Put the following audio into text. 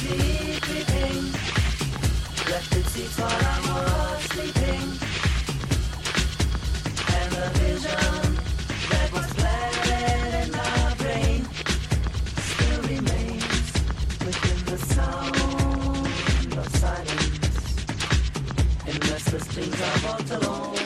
sleeping. Left the seats while I was sleeping. And the vision that was planted in my brain still remains within the sound of silence. Restless things are walked alone.